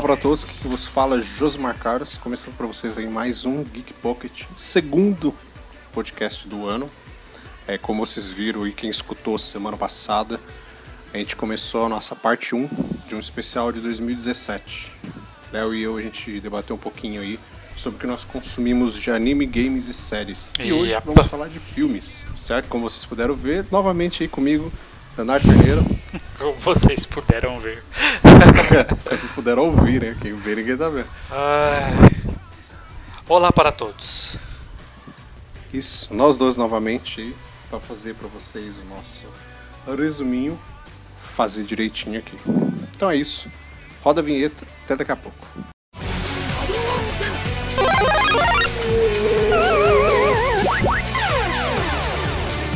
Olá para todos, que vos fala Josmar Carlos, começando para vocês aí mais um Geek Pocket, segundo podcast do ano. É, como vocês viram e quem escutou semana passada, a gente começou a nossa parte 1 de um especial de 2017. Léo e eu a gente debateu um pouquinho aí sobre o que nós consumimos de anime, games e séries. E, hoje vamos falar de filmes, certo? Como vocês puderam ver, novamente aí comigo, Leonardo Carneiro. Como vocês puderam ver. vocês puderam ouvir, né? Quem vê ninguém tá vendo. Ai. Olá para todos. Isso, nós dois novamente para fazer para vocês o nosso resuminho, fazer direitinho aqui. Então é isso. Roda a vinheta, até daqui a pouco.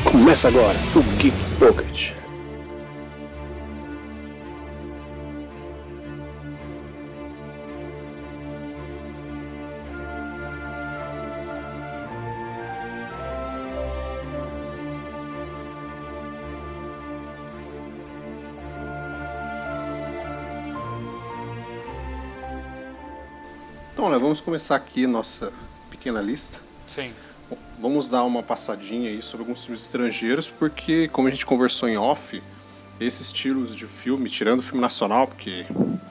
Começa agora o Geek Pocket. Então, né, vamos começar aqui nossa pequena lista. Sim. Bom, Vamos dar uma passadinha aí sobre alguns filmes estrangeiros, porque como a gente conversou em off, esses estilos de filme, tirando o filme nacional, porque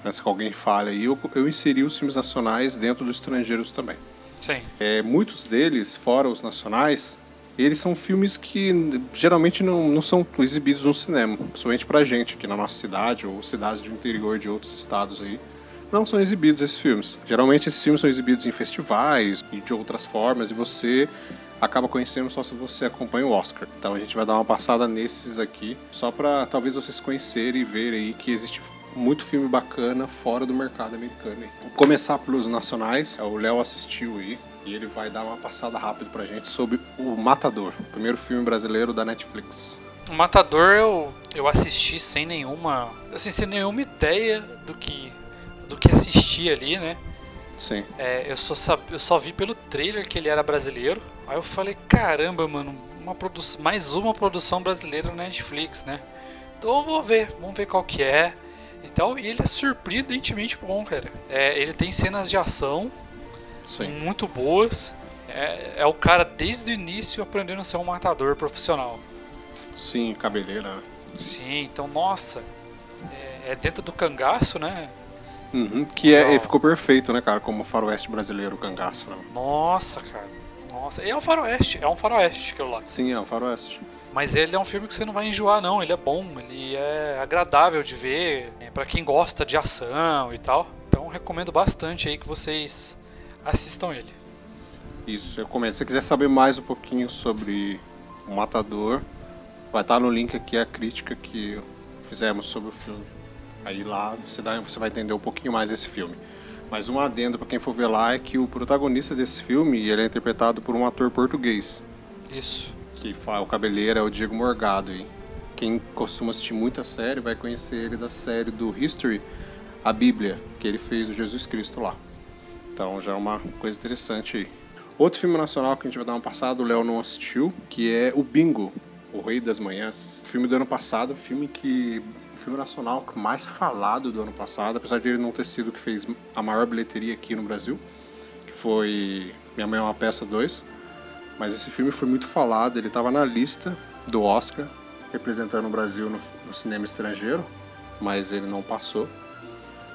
antes que alguém fale aí, eu, eu inseri os filmes nacionais dentro dos estrangeiros também. Sim. É, muitos deles, fora os nacionais, eles são filmes que geralmente não, não são exibidos no cinema, principalmente pra gente aqui na nossa cidade ou cidades do interior de outros estados aí. Não são exibidos esses filmes. Geralmente esses filmes são exibidos em festivais e de outras formas e você acaba conhecendo só se você acompanha o Oscar. Então a gente vai dar uma passada nesses aqui, só pra talvez vocês conhecerem e verem aí que existe muito filme bacana fora do mercado americano. Vou começar pelos nacionais. O Léo assistiu aí e ele vai dar uma passada rápida pra gente sobre O Matador, o primeiro filme brasileiro da Netflix. O Matador eu, eu assisti sem nenhuma. Assim, sem nenhuma ideia do que. Do que assistir ali, né? Sim. É, eu, só sab... eu só vi pelo trailer que ele era brasileiro. Aí eu falei, caramba, mano, uma produ... mais uma produção brasileira na Netflix, né? Então eu vou ver, vamos ver qual que é. E tal, e ele é surpreendentemente bom, cara. É, ele tem cenas de ação Sim. muito boas. É, é o cara desde o início aprendendo a ser um matador profissional. Sim, cabeleira. né? Sim, então, nossa, é, é dentro do cangaço, né? Uhum, que é, ficou perfeito, né, cara, como faroeste brasileiro, o cangaço, né? Nossa, cara. Nossa, é um faroeste, é um faroeste aquilo lá. Sim, é um faroeste. Mas ele é um filme que você não vai enjoar, não. Ele é bom, ele é agradável de ver, é pra quem gosta de ação e tal. Então recomendo bastante aí que vocês assistam ele. Isso, eu comento. Se você quiser saber mais um pouquinho sobre o Matador, vai estar no link aqui a crítica que fizemos sobre o filme. Aí lá você, dá, você vai entender um pouquinho mais desse filme. Mas um adendo para quem for ver lá é que o protagonista desse filme ele é interpretado por um ator português, Isso. que faz o cabeleiro é o Diego Morgado. E quem costuma assistir muita série vai conhecer ele da série do History, a Bíblia, que ele fez o Jesus Cristo lá. Então já é uma coisa interessante aí. Outro filme nacional que a gente vai dar uma passada, o Léo não assistiu, que é o Bingo, O Rei das Manhãs. Filme do ano passado, filme que. O filme nacional mais falado do ano passado, apesar de ele não ter sido o que fez a maior bilheteria aqui no Brasil, que foi Minha Mãe é uma Peça 2. Mas esse filme foi muito falado, ele estava na lista do Oscar, representando o Brasil no, no cinema estrangeiro, mas ele não passou.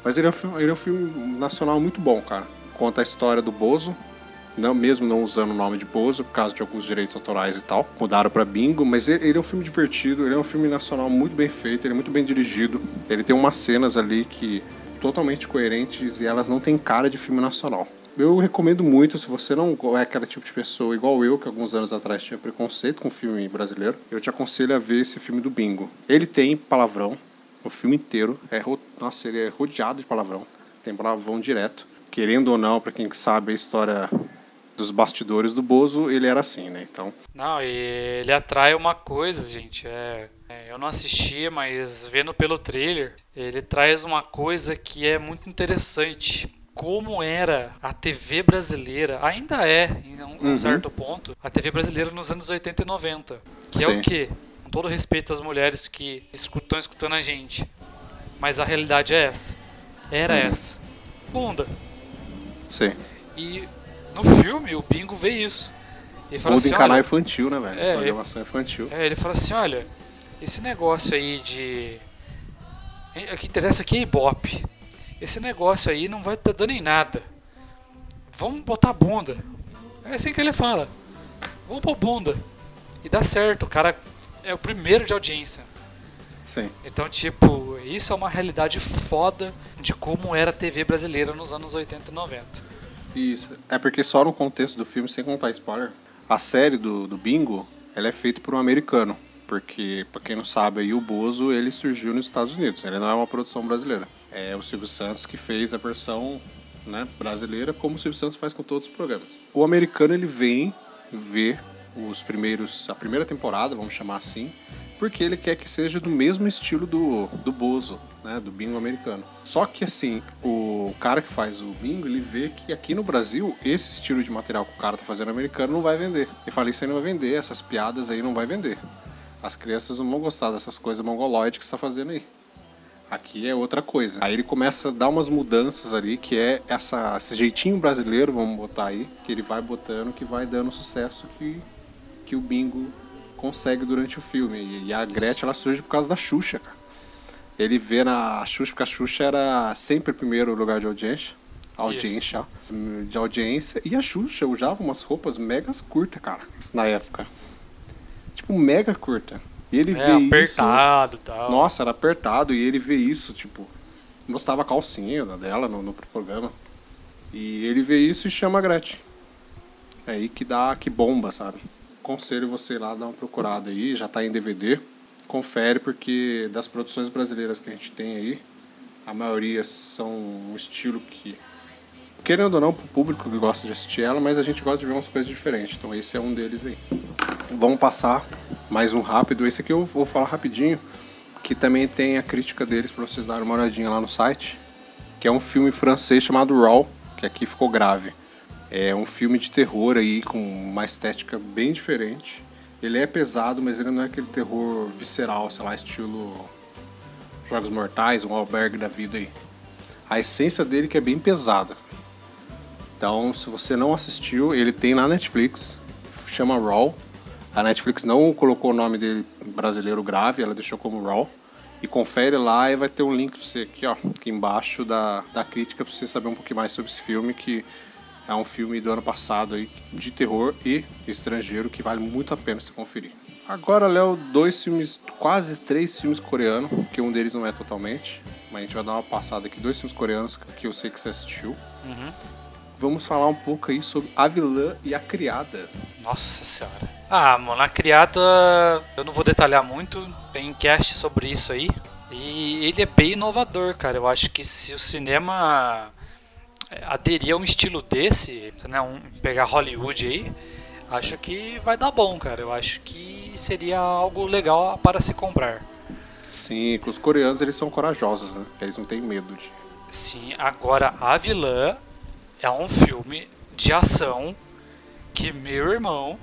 Mas ele é, um filme, ele é um filme nacional muito bom, cara. Conta a história do Bozo, não, mesmo não usando o nome de Bozo, por causa de alguns direitos autorais e tal. Mudaram pra Bingo, mas ele, ele é um filme divertido, ele é um filme nacional muito bem feito, ele é muito bem dirigido. Ele tem umas cenas ali que totalmente coerentes e elas não têm cara de filme nacional. Eu recomendo muito, se você não é aquele tipo de pessoa igual eu, que alguns anos atrás tinha preconceito com filme brasileiro, eu te aconselho a ver esse filme do Bingo. Ele tem palavrão, o filme inteiro. É, nossa, ele é rodeado de palavrão. Tem palavrão direto. Querendo ou não, pra quem sabe a história dos bastidores do Bozo, ele era assim, né? Então, Não, e ele atrai uma coisa, gente. É, é, eu não assisti, mas vendo pelo trailer, ele traz uma coisa que é muito interessante. Como era a TV brasileira, ainda é, em um, um Uhum. certo ponto, a TV brasileira nos anos 80 e 90. Que é Sim. o quê? Com todo respeito às mulheres que escutam escutando a gente. Mas a realidade é essa. Era Uhum. essa. bunda. Sim. E no filme o Bingo vê isso. Ele fala Muda assim, em canal infantil, né, velho? É, Programação infantil. é, ele fala assim, olha, esse negócio aí de. O que interessa aqui é Ibope. Esse negócio aí não vai estar dando em nada. Vamos botar bunda. É assim que ele fala. Vamos pôr bunda. E dá certo, o cara é o primeiro de audiência. Sim. Então, tipo, isso é uma realidade foda de como era a TV brasileira nos anos 80 e 90. Isso. É porque só no contexto do filme, sem contar spoiler, a série do, do Bingo, ela é feita por um americano. Porque, pra quem não sabe, aí o Bozo, ele surgiu nos Estados Unidos. Ele não é uma produção brasileira. É o Silvio Santos que fez a versão né, brasileira, como o Silvio Santos faz com todos os programas. O americano, ele vem ver os primeiros, a primeira temporada, vamos chamar assim, porque ele quer que seja do mesmo estilo do, do Bozo, né, do bingo americano. Só que assim, o cara que faz o bingo, ele vê que aqui no Brasil, esse estilo de material que o cara tá fazendo americano não vai vender. Ele fala, isso aí não vai vender, essas piadas aí não vai vender. As crianças não vão gostar dessas coisas mongoloides que você tá fazendo aí. Aqui é outra coisa. Aí ele começa a dar umas mudanças ali, que é essa, esse jeitinho brasileiro, vamos botar aí, que ele vai botando, que vai dando sucesso que, que o bingo consegue durante o filme. E, a Gretchen, ela surge por causa da Xuxa, cara. Ele vê na Xuxa, porque a Xuxa era sempre o primeiro lugar de audiência. Audiência. De audiência. E a Xuxa usava umas roupas megas curtas, cara, na época. Tipo, mega curta. E ele É, vê isso. apertado e tal. Nossa, era apertado e ele vê isso, tipo, mostrava a calcinha dela no, no programa. E ele vê isso e chama a Gretchen. É aí que dá, que bomba, sabe? Conselho você lá dar uma procurada aí, já tá em DVD. Confere, porque das produções brasileiras que a gente tem aí, a maioria são um estilo que, querendo ou não, pro público que gosta de assistir ela, mas a gente gosta de ver umas coisas diferentes. Então esse é um deles aí. Vamos passar mais um rápido. Esse aqui eu vou falar rapidinho, que também tem a crítica deles para vocês darem uma olhadinha lá no site, que é um filme francês chamado Raw, que aqui ficou grave. É um filme de terror aí com uma estética bem diferente. Ele é pesado, mas ele não é aquele terror visceral, sei lá, estilo Jogos Mortais, um albergue da vida aí. A essência dele que é bem pesada. Então, se você não assistiu, ele tem na Netflix, chama Raw. A Netflix não colocou o nome dele brasileiro grave, ela deixou como Raw. E confere lá e vai ter um link pra você aqui, ó, aqui embaixo da, da crítica pra você saber um pouquinho mais sobre esse filme, que é um filme do ano passado aí, de terror e estrangeiro, que vale muito a pena você conferir. Agora, Léo, dois filmes, quase três filmes coreanos, que um deles não é totalmente, mas a gente vai dar uma passada aqui, dois filmes coreanos que eu sei que você assistiu. Vamos falar um pouco aí sobre A Vilã e a Criada. Nossa senhora. Ah, mano, a criada. Eu não vou detalhar muito. Tem cast sobre isso aí. E ele é bem inovador, cara. Eu acho que se o cinema aderir a um estilo desse, né, um, pegar Hollywood aí, acho que vai dar bom, cara. Eu acho que seria algo legal para se comprar. Sim, os coreanos eles são corajosos, né? Eles não têm medo de. Sim, agora a vilã é um filme de ação que meu irmão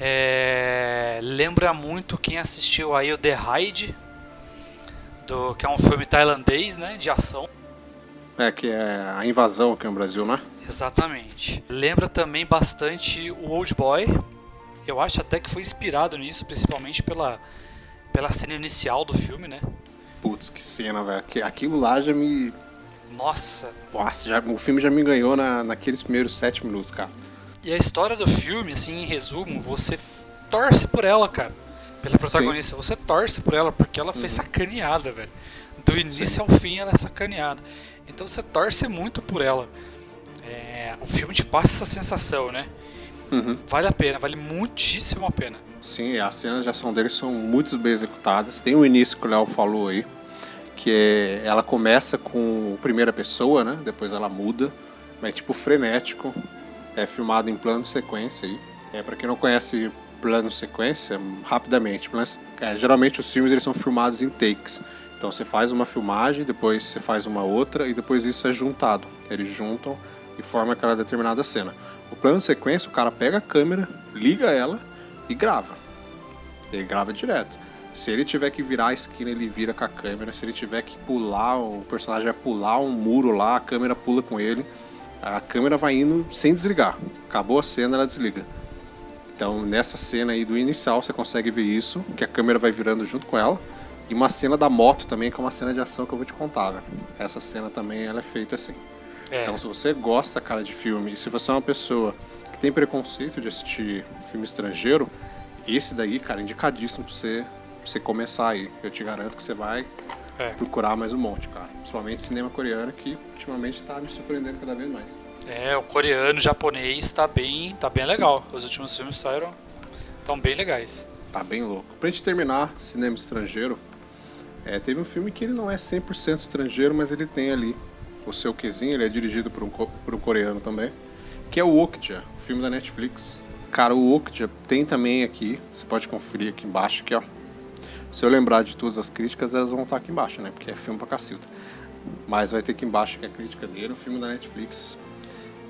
é, lembra muito quem assistiu aí o The Raid, do, que é um filme tailandês, né, de ação. É, que é a invasão aqui no Brasil, né? Exatamente. Lembra também bastante o Old Boy. Eu acho até que foi inspirado nisso, principalmente pela, pela cena inicial do filme, né? Putz, que cena, velho. Que- Aquilo lá já me. Nossa, Nossa, já- o filme já me ganhou na, naqueles primeiros sete minutos, cara. E a história do filme, assim, em resumo, você torce por ela, cara. Pela protagonista, você torce por ela porque ela foi sacaneada, velho. Do início Sim. ao fim ela é sacaneada. Então você torce muito por ela. É, o filme te passa essa sensação, né? Uhum. Vale a pena, vale muitíssimo a pena. Sim, as cenas de ação deles são muito bem executadas. Tem o início que o Léo falou aí, que é, ela começa com primeira pessoa, né? Depois ela muda, mas tipo frenético. É filmado em plano sequência aí. É, para quem não conhece plano sequência, rapidamente, plano- é, geralmente os filmes eles são filmados em takes. Então você faz uma filmagem, depois você faz uma outra e depois isso é juntado. Eles juntam e formam aquela determinada cena. O plano sequência, o cara pega a câmera, liga ela e grava. Ele grava direto. Se ele tiver que virar a esquina, ele vira com a câmera. Se ele tiver que pular, o personagem vai pular um muro lá, a câmera pula com ele. A câmera vai indo sem desligar. Acabou a cena, ela desliga. Então, nessa cena aí do inicial, você consegue ver isso, que a câmera vai virando junto com ela. E uma cena da moto também, que é uma cena de ação que eu vou te contar, né? Essa cena também ela é feita assim. É. Então, se você gosta, cara, de filme, e se você é uma pessoa que tem preconceito de assistir filme estrangeiro, esse daí, cara, é indicadíssimo pra você, pra você começar aí. Eu te garanto que você vai É. procurar mais um monte, cara. Principalmente cinema coreano, que ultimamente tá me surpreendendo cada vez mais. É, o coreano, o japonês tá bem, tá bem legal. Os últimos filmes saíram tão bem legais. Tá bem louco. Pra gente terminar, cinema estrangeiro, é, teve um filme que ele não é 100% estrangeiro, mas ele tem ali o seu quesinho, ele é dirigido por um, por um coreano também, que é o Okja, o filme da Netflix. Cara, o Okja tem também aqui, você pode conferir aqui embaixo, aqui ó. Se eu lembrar de todas as críticas, elas vão estar aqui embaixo, né? Porque é filme pra cacilda. Mas vai ter aqui embaixo que a crítica dele, o filme da Netflix.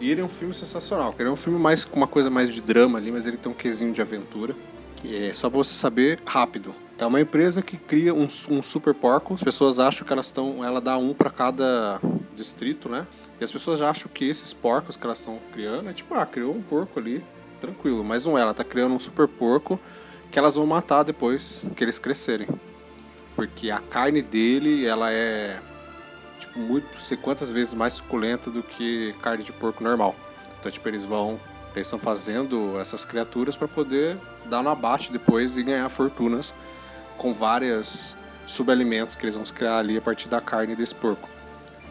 E ele é um filme sensacional, ele é um filme mais com uma coisa mais de drama ali, mas ele tem um quesinho de aventura. E é só pra você saber rápido. É uma empresa que cria um, um super porco. As pessoas acham que elas estão. Ela dá um pra cada distrito, né? E as pessoas acham que esses porcos que elas estão criando é tipo, ah, criou um porco ali, tranquilo. Mas não é, ela tá criando um super porco que elas vão matar depois que eles crescerem. Porque a carne dele, ela é tipo muito, sei quantas vezes mais suculenta do que carne de porco normal. Então, tipo, eles vão, eles estão fazendo essas criaturas para poder dar no abate depois e ganhar fortunas com várias subalimentos que eles vão criar ali a partir da carne desse porco.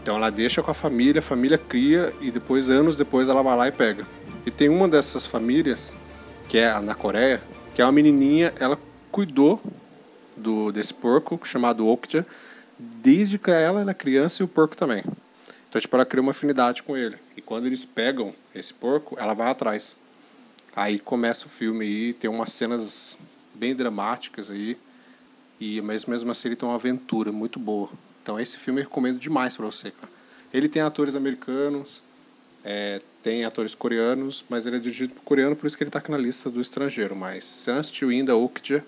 Então ela deixa com a família, a família cria e depois, anos depois, ela vai lá e pega. E tem uma dessas famílias, que é na Coreia, que é uma menininha, ela cuidou do desse porco chamado Okja desde que ela era criança e o porco também. Então, tipo, ela cria uma afinidade com ele. E quando eles pegam esse porco, ela vai atrás. Aí começa o filme aí, tem umas cenas bem dramáticas aí. E mas mesmo assim ele tem uma aventura muito boa. Então esse filme eu recomendo demais para você, cara. Ele tem atores americanos, é, tem atores coreanos, mas ele é dirigido por coreano, por isso que ele tá aqui na lista do estrangeiro. Mas se não assistiu ainda Okja,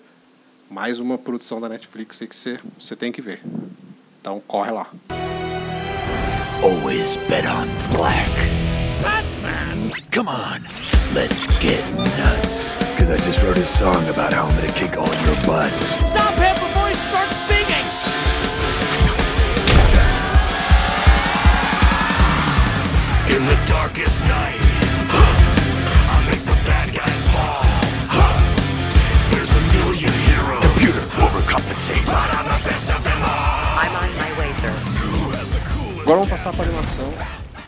mais uma produção da Netflix aí que você, você tem que ver. Então corre lá. Always bet on black. Batman! Come on, let's get nuts. Cause I just wrote a song about how I'm gonna kick all your butts. Stop him Agora vamos passar para animação.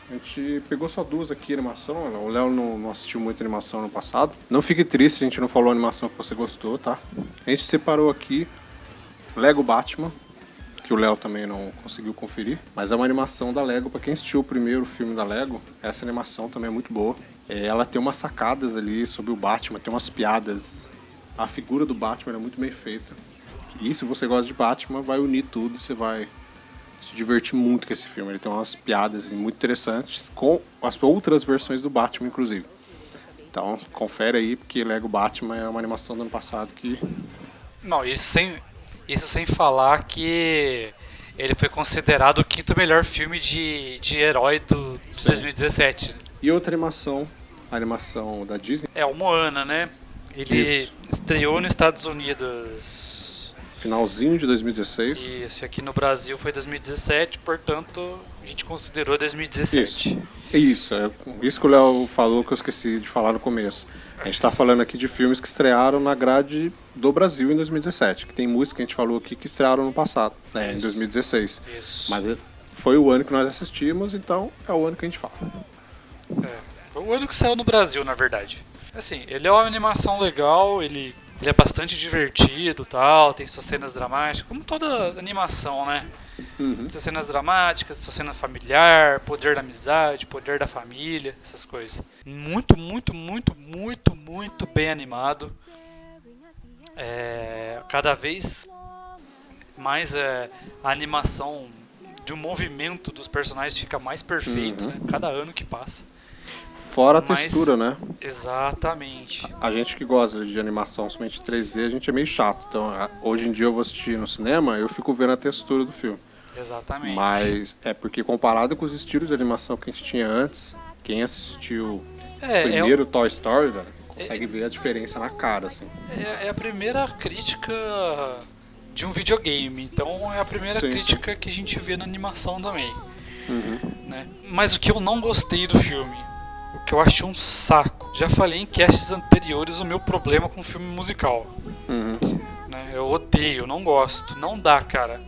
A gente pegou só duas aqui animação. O Léo não, não assistiu muito animação no passado. Não fique triste, a gente não falou a animação que você gostou, tá? A gente separou aqui Lego Batman, que o Léo também não conseguiu conferir, mas é uma animação da Lego. Para quem assistiu o primeiro filme da Lego, essa animação também é muito boa. É, ela tem umas sacadas ali sobre o Batman, tem umas piadas. A figura do Batman é muito bem feita. E se você gosta de Batman, vai unir tudo você vai se divertir muito com esse filme. Ele tem umas piadas muito interessantes, com as outras versões do Batman, inclusive. Então, confere aí, porque Lego Batman é uma animação do ano passado que. Não, isso sem, isso sem falar que ele foi considerado o quinto melhor filme de, de herói do de Sim. 2017. E outra animação, a animação da Disney, É o Moana, né? Ele Isso. estreou nos Estados Unidos. finalzinho de 2016. Isso, e aqui no Brasil foi 2017, portanto a gente considerou 2017. Isso. Isso, é isso que o Léo falou que eu esqueci de falar no começo. A gente está falando aqui de filmes que estrearam na grade do Brasil em 2017, que tem música que a gente falou aqui que estrearam no passado, né, em Isso. 2016. Isso. Mas é- foi o ano que nós assistimos, então é o ano que a gente fala. É, foi o ano que saiu no Brasil, na verdade. Assim, ele é uma animação legal, ele, ele é bastante divertido tal, tem suas cenas dramáticas, como toda animação, né? Uhum. Suas cenas dramáticas, sua cena familiar, poder da amizade, poder da família, essas coisas. Muito, muito, muito, muito, muito bem animado. É, cada vez mais é, a animação de um movimento dos personagens fica mais perfeito, Uhum. né? Cada ano que passa. Fora a Mas- textura, né? Exatamente. A gente que gosta de animação somente 3D, a gente é meio chato. Então, a- hoje em dia eu vou assistir no cinema, eu fico vendo a textura do filme. Exatamente. Mas é porque comparado com os estilos de animação que a gente tinha antes, quem assistiu é, é, primeiro Toy Story, velho, consegue ver a diferença na cara, assim. é, é a primeira crítica de um videogame. Então é a primeira Sim, crítica que a gente vê na animação também. Uhum. né? Mas o que eu não gostei do filme, o que eu achei um saco. Já falei em casts anteriores o meu problema com filme musical. Uhum. né? Eu odeio, não gosto. Não dá, cara.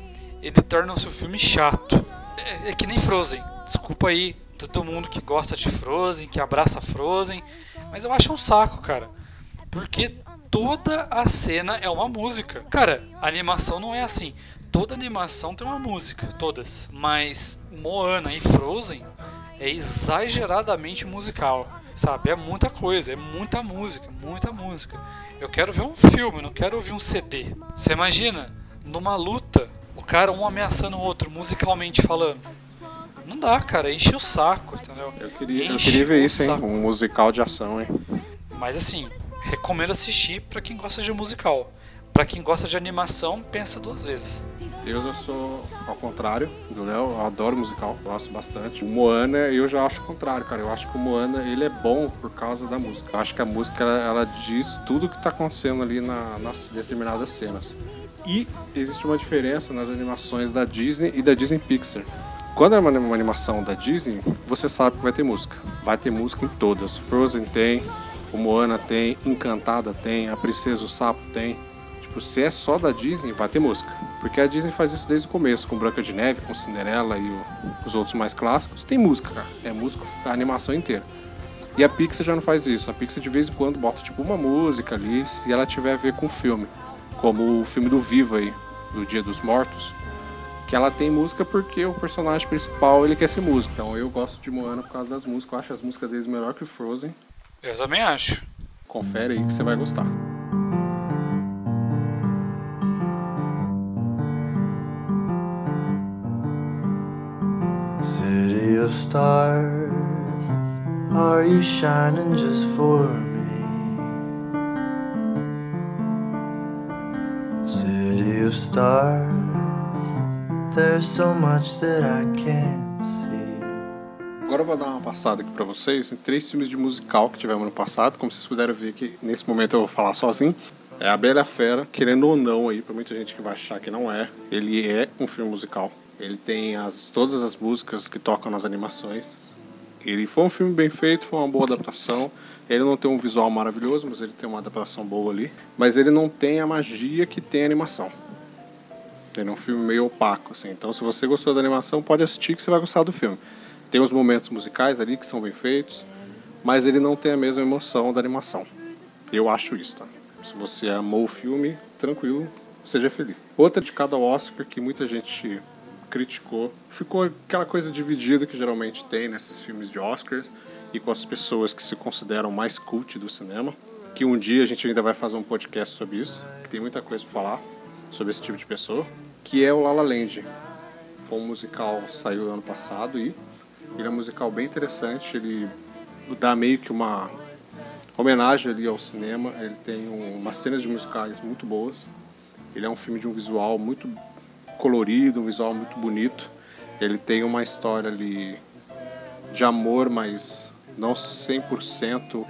Ele torna o seu filme chato. É, é que nem Frozen. Desculpa aí todo mundo que gosta de Frozen, que abraça Frozen. Mas eu acho um saco, cara. Porque toda a cena é uma música. Cara, a animação não é assim. Toda animação tem uma música, todas. Mas Moana e Frozen é exageradamente musical. Sabe? É muita coisa, é muita música, muita música. Eu quero ver um filme, não quero ouvir um CD. Você imagina, numa luta, o cara um ameaçando o outro, musicalmente falando. Não dá, cara, enche o saco, entendeu? Eu queria, eu queria ver isso, hein? Um musical de ação, hein? Mas assim, recomendo assistir pra quem gosta de musical. Pra quem gosta de animação, pensa duas vezes. Eu já sou ao contrário do Léo, eu adoro musical, gosto bastante. O Moana, eu já acho o contrário, cara. Eu acho que o Moana, ele é bom por causa da música. Eu acho que a música, ela, ela diz tudo o que tá acontecendo ali na, nas determinadas cenas. E existe uma diferença nas animações da Disney e da Disney Pixar. Quando é uma, uma animação da Disney, você sabe que vai ter música. Vai ter música em todas. Frozen tem, o Moana tem, Encantada tem, a Princesa o Sapo tem. Tipo, se é só da Disney, vai ter música. Porque a Disney faz isso desde o começo, com Branca de Neve, com Cinderela e o- os outros mais clássicos. Tem música, cara. É música a animação inteira. E a Pixar já não faz isso. A Pixar de vez em quando bota tipo uma música ali, se ela tiver a ver com o filme. Como o filme do Viva aí, do Dia dos Mortos. Que ela tem música porque o personagem principal ele quer ser músico. Então eu gosto de Moana por causa das músicas. Eu acho as músicas deles melhor que o Frozen. Eu também acho. Confere aí que você vai gostar. Stars, are you shining just for me? City of stars, there's so much that I can't see. Agora eu vou dar uma passada aqui pra vocês em três filmes de musical que tivemos no passado. Como vocês puderam ver que nesse momento eu vou falar sozinho. É A Bela Fera, querendo ou não aí, pra muita gente que vai achar que não é, ele é um filme musical. Ele tem as, todas as músicas que tocam nas animações. Ele foi um filme bem feito, foi uma boa adaptação. Ele não tem um visual maravilhoso, mas ele tem uma adaptação boa ali. Mas ele não tem a magia que tem a animação. Ele é um filme meio opaco, assim. Então, se você gostou da animação, pode assistir que você vai gostar do filme. Tem os momentos musicais ali que são bem feitos, mas ele não tem a mesma emoção da animação. Eu acho isso, tá? Se você amou o filme, tranquilo, seja feliz. Outra de cada Oscar que muita gente criticou, ficou aquela coisa dividida que geralmente tem nesses filmes de Oscars e com as pessoas que se consideram mais cult do cinema. Que um dia a gente ainda vai fazer um podcast sobre isso, que tem muita coisa para falar sobre esse tipo de pessoa, que é o La La Land. Foi um musical saiu ano passado e ele é um musical bem interessante, ele dá meio que uma homenagem ali ao cinema, ele tem um, umas cenas de musicais muito boas. Ele é um filme de um visual muito colorido, um visual muito bonito. Ele tem uma história ali de amor, mas não 100%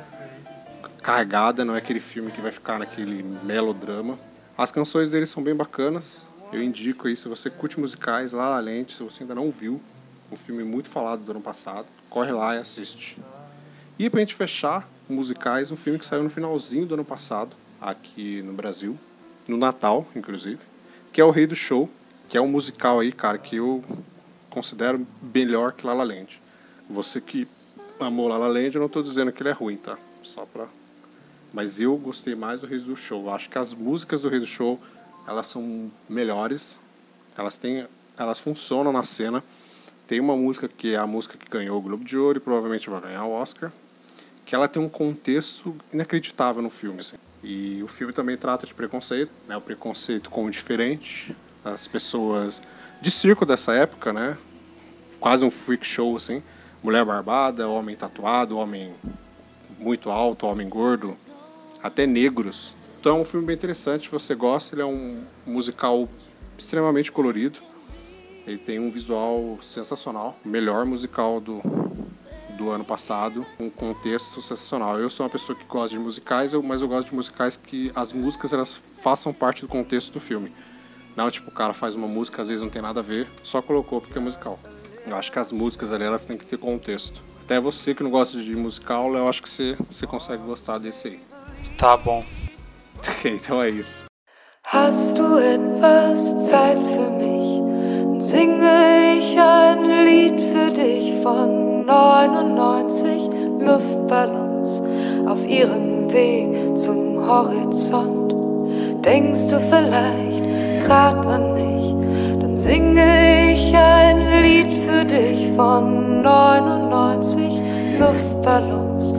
carregada, não é aquele filme que vai ficar naquele melodrama. As canções dele são bem bacanas. Eu indico aí, se você curte musicais, lá La Lente, se você ainda não viu, um filme muito falado do ano passado, corre lá e assiste. E pra gente fechar, musicais, um filme que saiu no finalzinho do ano passado, aqui no Brasil, no Natal, inclusive, que é O Rei do Show, que é um musical aí, cara, que eu considero melhor que La La Land. Você que amou La La Land, eu não tô dizendo que ele é ruim, tá? Só pra... Mas eu gostei mais do Rei do Show. Eu acho que as músicas do Rei do Show, elas são melhores, elas têm, elas funcionam na cena. Tem uma música que é a música que ganhou o Globo de Ouro e provavelmente vai ganhar o Oscar, que ela tem um contexto inacreditável no filme. Assim. E o filme também trata de preconceito, né? o preconceito com o diferente, as pessoas de circo dessa época, né? quase um freak show, assim, mulher barbada, homem tatuado, homem muito alto, homem gordo, até negros. Então é um filme bem interessante, se você gosta, ele é um musical extremamente colorido. Ele tem um visual sensacional, melhor musical do, do ano passado, um contexto sensacional. Eu sou uma pessoa que gosta de musicais, mas eu gosto de musicais que as músicas elas façam parte do contexto do filme. Não, tipo, o cara faz uma música, às vezes não tem nada a ver, só colocou porque é musical. Eu acho que as músicas ali, elas têm que ter contexto. Até você que não gosta de musical, eu acho que você, você consegue gostar desse aí. Tá bom. então é isso. Hast du etwas Zeit für mich? Singe ich ein Lied für dich von 99 Luftballons auf ihrem Weg zum Horizont. Denkst du vielleicht grad an mich? Dann singe ich ein Lied für dich von 99 Luftballons,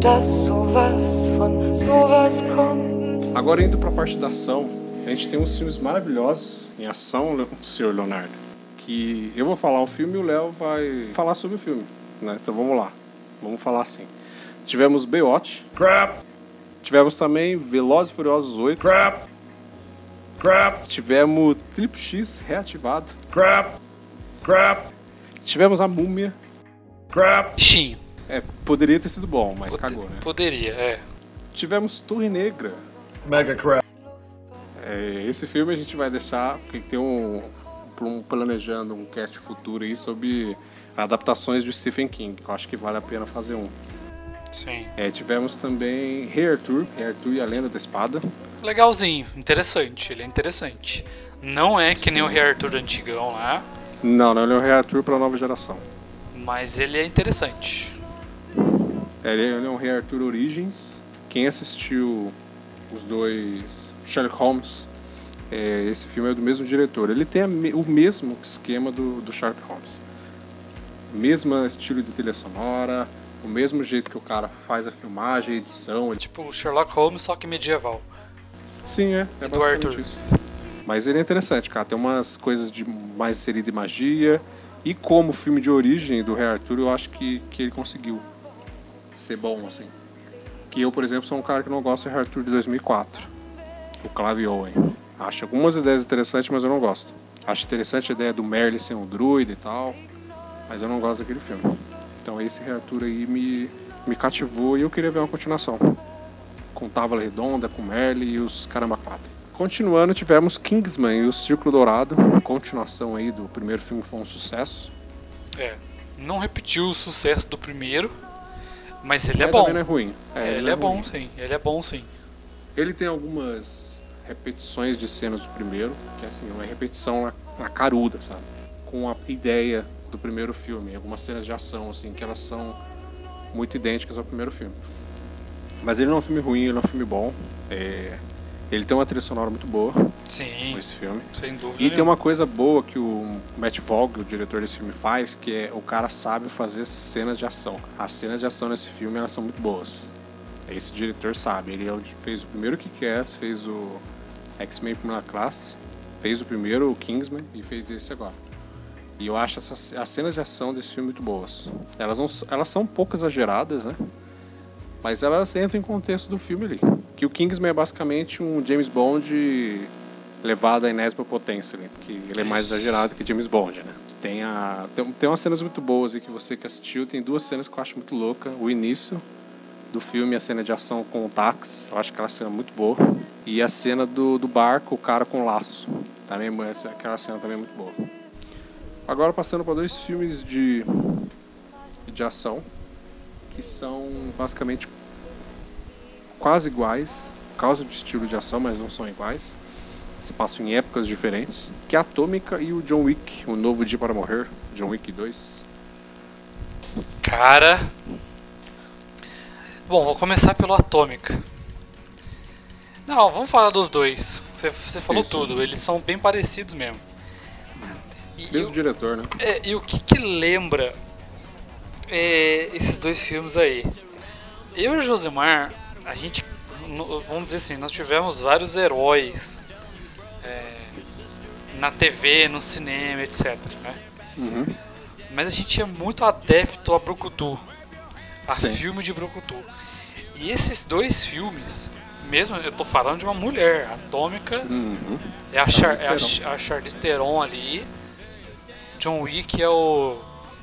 dass sowas von sowas kommt. Agora indo pra parte da ação, a gente tem uns filmes maravilhosos em ação, senhor Leonardo. Que eu vou falar o filme e o Léo vai falar sobre o filme. Né? Então vamos lá. Vamos falar assim. Tivemos Baywatch. Crap, Tivemos também Velozes e Furiosos 8. crap, crap, Tivemos Trip X reativado. crap, crap, Tivemos a Múmia. crap, Xinho. É, poderia ter sido bom, mas Pode- cagou, né? Poderia, é. Tivemos Torre Negra. mega crap. É, esse filme a gente vai deixar, porque tem um, um planejando um cast futuro aí sobre adaptações de Stephen King, que eu acho que vale a pena fazer um. Sim. É, tivemos também Rei Arthur, Rei Arthur e a Lenda da Espada. Legalzinho, interessante, ele é interessante. Não é que nem o Sim. Rei Arthur antigão lá, Não, não, ele é o Rei Arthur para a nova geração. mas ele é interessante. É, Ele é um Rei Arthur Origins. Quem assistiu os dois Sherlock Holmes, é, esse filme é do mesmo diretor. Ele tem me- o mesmo esquema do, do Sherlock Holmes. Mesmo estilo de trilha sonora, o mesmo jeito que o cara faz a filmagem, a edição. Ele... Tipo Sherlock Holmes, só que medieval. Sim, é, é do basicamente Arthur. isso. Mas ele é interessante, cara. Tem umas coisas de mais inserido em magia. E como filme de origem do Rei Arthur, eu acho que, que ele conseguiu ser bom, assim. Que eu, por exemplo, sou um cara que não gosta do Rei Arthur de 2004. O Clive Owen. Acho algumas ideias interessantes, mas eu não gosto. Acho interessante a ideia do Merlin ser um druida e tal. Mas eu não gosto daquele filme. Então esse Rei Arthur aí me, me cativou e eu queria ver uma continuação com Távola Redonda, com Merle e os Caramba 4. Continuando, tivemos Kingsman e o Círculo Dourado, continuação aí do primeiro filme que foi um sucesso. É. Não repetiu o sucesso do primeiro, mas ele é Mas bom. também não é ruim. É, ele não é bom, ruim. sim. Ele é bom, sim. Ele tem algumas repetições de cenas do primeiro, que assim, uma repetição na, na caruda, sabe? Com a ideia do primeiro filme. Algumas cenas de ação, assim, que elas são muito idênticas ao primeiro filme. Mas ele não é um filme ruim, ele é um filme bom. É, Ele tem uma trilha sonora muito boa Sim, com esse filme. sem dúvida. E tem uma coisa boa que o Matt Vaughn, o diretor desse filme, faz, que é o cara sabe fazer cenas de ação. As cenas de ação nesse filme elas são muito boas. Esse diretor sabe. Ele é fez o primeiro Kick-Ass, fez o X-Men Primeira Classe, fez o primeiro o Kingsman e fez esse agora. E eu acho essas, as cenas de ação desse filme muito boas. Elas, não, elas são um pouco exageradas, né? Mas elas entram em contexto do filme ali. Que o Kingsman é basicamente um James Bond levado à enésima potência ali. Que ele é mais exagerado que James Bond, né? Tem, a, tem, tem umas cenas muito boas aí que você que assistiu. Tem duas cenas que eu acho muito louca. O início do filme, a cena de ação com o táxi. Eu acho aquela cena muito boa. E a cena do, do barco, o cara com laço. Também, é- aquela cena também é muito boa. Agora passando para dois filmes de, de ação que são basicamente quase iguais, por causa de estilo de ação, mas não são iguais. Se passam em épocas diferentes, que é a Atômica e o John Wick, o novo Dia para Morrer, John Wick 2. Cara. Bom, vou começar pelo Atômica. Não, vamos falar dos dois. Você, você falou Isso. tudo, eles são bem parecidos mesmo. E, Mesmo o- diretor, né? é, e o que que lembra é, esses dois filmes aí? Eu e o Josimar, a gente, vamos dizer assim, nós tivemos vários heróis é, na TV, no cinema, etc. Né? Uhum. Mas a gente é muito adepto a Brucutu. A Sim. filme de Brucutu. E esses dois filmes, mesmo eu tô falando de uma mulher, atômica, Uhum. é a, Char, é a, a Charlize Theron ali. John Wick é o.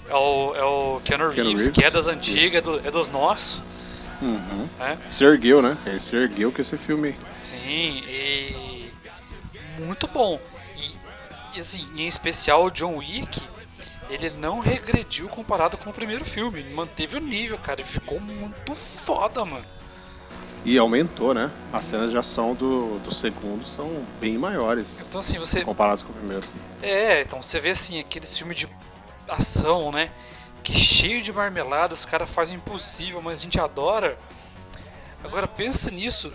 É o, é o Keanu, Keanu Reeves, Reeves, que é das antigas, é, do- é dos nossos. Uhum. Né? Se ergueu, né? Ele se ergueu com esse filme. Sim, e. Muito bom. E, e, assim, em especial o John Wick, ele não regrediu comparado com o primeiro filme. Ele manteve o nível, cara. Ele ficou muito foda, mano. E aumentou, né? As cenas de ação do, do segundo são bem maiores Então, assim, você. comparados com o primeiro. É, então você vê assim, aqueles filmes de ação, né? Que cheio de marmelada, os caras fazem o impossível, mas a gente adora. Agora pensa nisso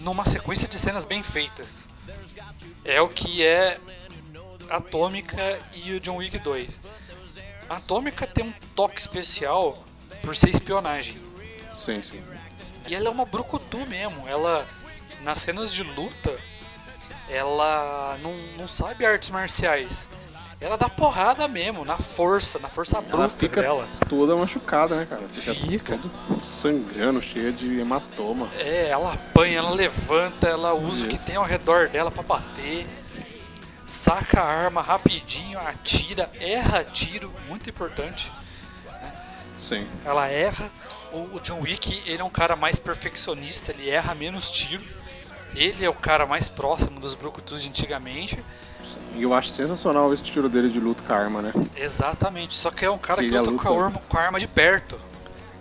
numa sequência de cenas bem feitas. É o que é Atômica e o John Wick 2. A Atômica tem um toque especial por ser espionagem. Sim, sim. E ela é uma brucutu mesmo. Ela, nas cenas de luta, ela não, não sabe artes marciais. Ela dá porrada mesmo, na força, na força Ela bruta fica dela. toda machucada, né, cara? Fica, Fica. sangrando, cheia de hematoma. É, ela apanha, ela levanta, ela usa o que Isso. tem ao redor dela pra bater. Saca a arma rapidinho, atira, erra tiro, muito importante. Sim. Ela erra. O, o John Wick, ele é um cara mais perfeccionista, ele erra menos tiro. Ele é o cara mais próximo dos brucutus de antigamente. E eu acho sensacional esse tiro dele de luta com a arma, né? Exatamente, só que é um cara que Ele luta, luta- Com, a arma, com a arma de perto.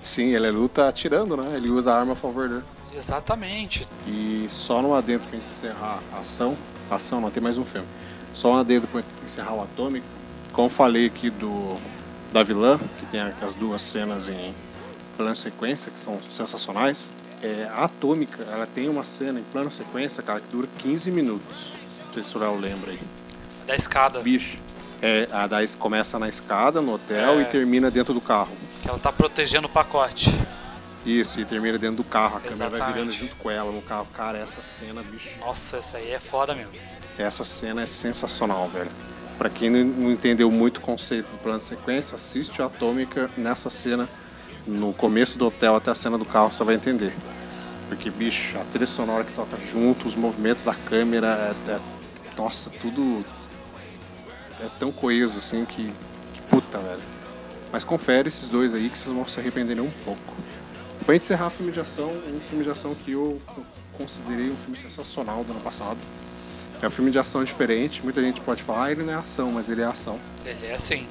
Sim, ele luta atirando, né? Ele usa a arma a favor dele. Exatamente. E só no adentro pra encerrar a ação. A ação não, tem mais um filme. Só um adentro pra encerrar o Atômico. Como falei aqui do da vilã, que tem as duas cenas em plano sequência, que são sensacionais. É, a Atômica, ela tem uma cena em plano sequência, cara, que dura 15 minutos. Não sei se o Léo lembra aí. Da escada. Bicho. É, a da começa na escada, no hotel, É. e termina dentro do carro. Que ela tá protegendo o pacote. Isso, e termina dentro do carro. A câmera vai Exatamente. virando junto com ela no carro. Cara, essa cena, bicho. Nossa, essa aí é foda mesmo. Essa cena é sensacional, velho. Pra quem não- entendeu muito o conceito do plano de sequência, assiste a Atômica nessa cena, no começo do hotel até a cena do carro, você vai entender. Porque, bicho, a trilha sonora que toca junto, os movimentos da câmera, é, é- nossa, tudo é tão coeso assim que, que puta, velho. Mas confere esses dois aí que vocês vão se arrepender um pouco. Pra encerrar filme de ação, um filme de ação que eu considerei um filme sensacional do ano passado. É um filme de ação diferente. Muita gente pode falar, ah, ele não é ação, mas ele é ação. Ele é assim.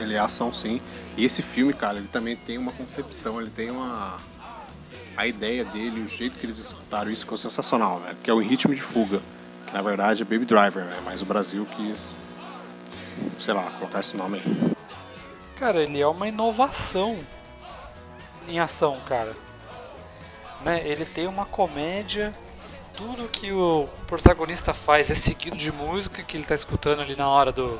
Ele é ação sim. E esse filme, cara, ele também tem uma concepção, ele tem uma. A ideia dele, o jeito que eles escutaram isso ficou sensacional, velho. Que é o Ritmo de Fuga. Que na verdade é Baby Driver, né? Mas o Brasil quis. Sei lá, colocar esse nome aí. Cara, ele é uma inovação em ação, cara. Né? Ele tem uma comédia. Tudo que o protagonista faz é seguido de música que ele tá escutando ali na hora do.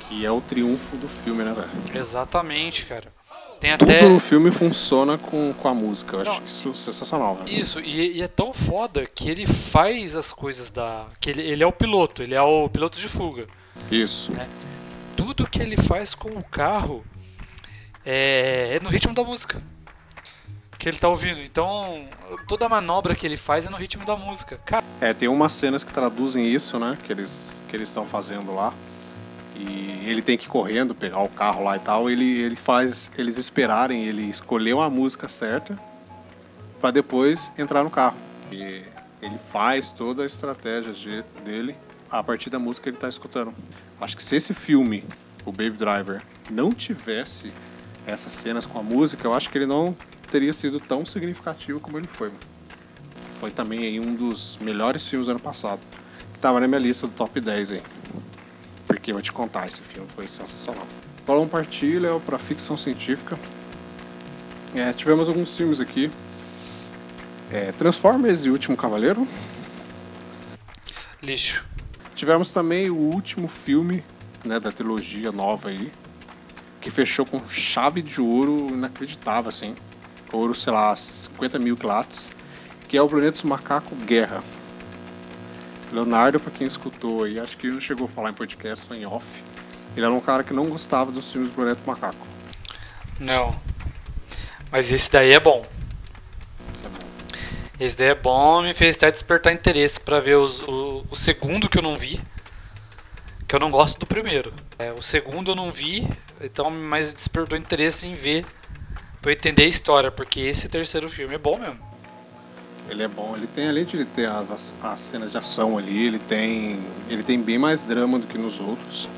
Que é o triunfo do filme, né, velho? Exatamente, cara. Tem Tudo até. no filme funciona com, com a música. Eu acho Não, isso sensacional, velho. Isso, e, e é tão foda que ele faz as coisas da. que ele, ele é o piloto, ele é o piloto de fuga. Isso. Tudo que ele faz com o carro é, é no ritmo da música. Que ele tá ouvindo. Então, toda a manobra que ele faz é no ritmo da música. É, tem umas cenas que traduzem isso, né? Que eles que eles estão fazendo lá. E ele tem que ir correndo, pegar o carro lá e tal. Ele, ele faz eles esperarem, ele escolheu a música certa para depois entrar no carro. E ele faz toda a estratégia de- dele a partir da música que ele tá escutando. Acho que se esse filme, o Baby Driver, não tivesse essas cenas com a música, eu acho que ele não teria sido tão significativo como ele foi. mano foi também aí um dos melhores filmes do ano passado. Que tava na minha lista do top 10 aí. Porque eu vou te contar, esse filme foi sensacional. Partir, Léo, pra ficção científica. É, tivemos alguns filmes aqui. É, Transformers e o Último Cavaleiro. lixo. Tivemos também o último filme né, da trilogia nova aí. Que fechou com chave de ouro inacreditável, assim. Ouro, sei lá, 50 mil quilates. Que é o Planeta dos Macacos Guerra. Leonardo, pra quem escutou aí, acho que não chegou a falar em podcast, só em off. Ele era um cara que não gostava dos filmes do Planeta Macaco. Não. Mas esse daí é bom. Isso é bom. Esse daí é bom, me fez até despertar interesse pra ver os- o, o segundo que eu não vi. Que eu não gosto do primeiro. É, o segundo eu não vi, então mas despertou interesse em ver pra entender a história, porque esse terceiro filme é bom mesmo. Ele é bom, ele tem, além de ele ter as, as, as cenas de ação ali, ele tem. Ele tem bem mais drama do que nos outros.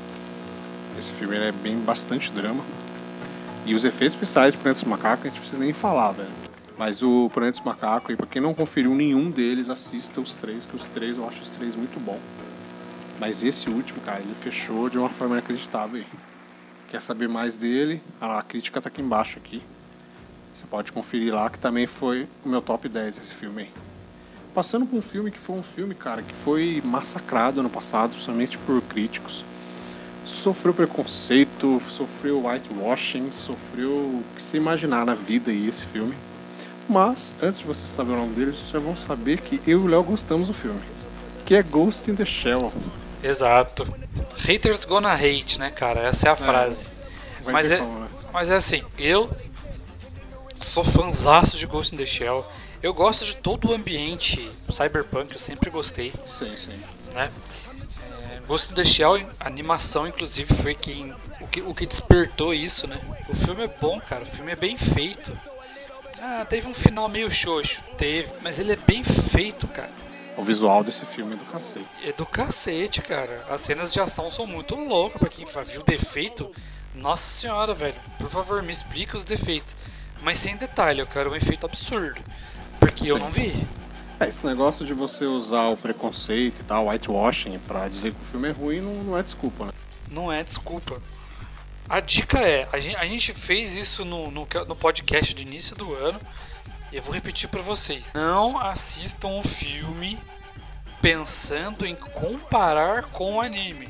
Esse filme é bem bastante drama. E os efeitos especiais de Planetas Macaco a gente precisa nem falar, velho. Mas o Planetas Macaco, e pra quem não conferiu nenhum deles, assista os três, que os três eu acho os três muito bom. Mas esse último, cara, ele fechou de uma forma inacreditável. Quer saber mais dele? A crítica tá aqui embaixo aqui. Você pode conferir lá que também foi o meu top 10 esse filme. Passando por um filme que foi um filme, cara, que foi massacrado ano passado, principalmente por críticos. Sofreu preconceito, sofreu whitewashing, sofreu o que você imaginar na vida aí esse filme. Mas, antes de você saber o nome dele, vocês já vão saber que eu e o Léo gostamos do filme. Que é Ghost in the Shell. Exato. Haters gonna hate, né, cara? Essa é a frase. Vai Mas é, como, né? mas é assim, eu sou fanzaço de Ghost in the Shell. Eu gosto de todo o ambiente cyberpunk, eu sempre gostei, Sim, sim. né? É, Ghost in the Shell, a animação, inclusive, foi quem, o, que, o que despertou isso, né? O filme é bom, cara, o filme é bem feito. Ah, teve um final meio xoxo, teve, mas ele é bem feito, cara. O visual desse filme é do cacete. É do cacete, cara. As cenas de ação são muito loucas pra quem viu o defeito. Nossa senhora, velho. Por favor, me explica os defeitos. Mas sem detalhe, eu quero um efeito absurdo. Porque eu Sim. não vi. É, esse negócio de você usar o preconceito e tal, whitewashing, pra dizer que o filme é ruim, não, não é desculpa, né? Não é desculpa. A dica é, a gente, a gente fez isso no, no, no podcast do início do ano. E eu vou repetir pra vocês. Não assistam o filme pensando em comparar com o anime.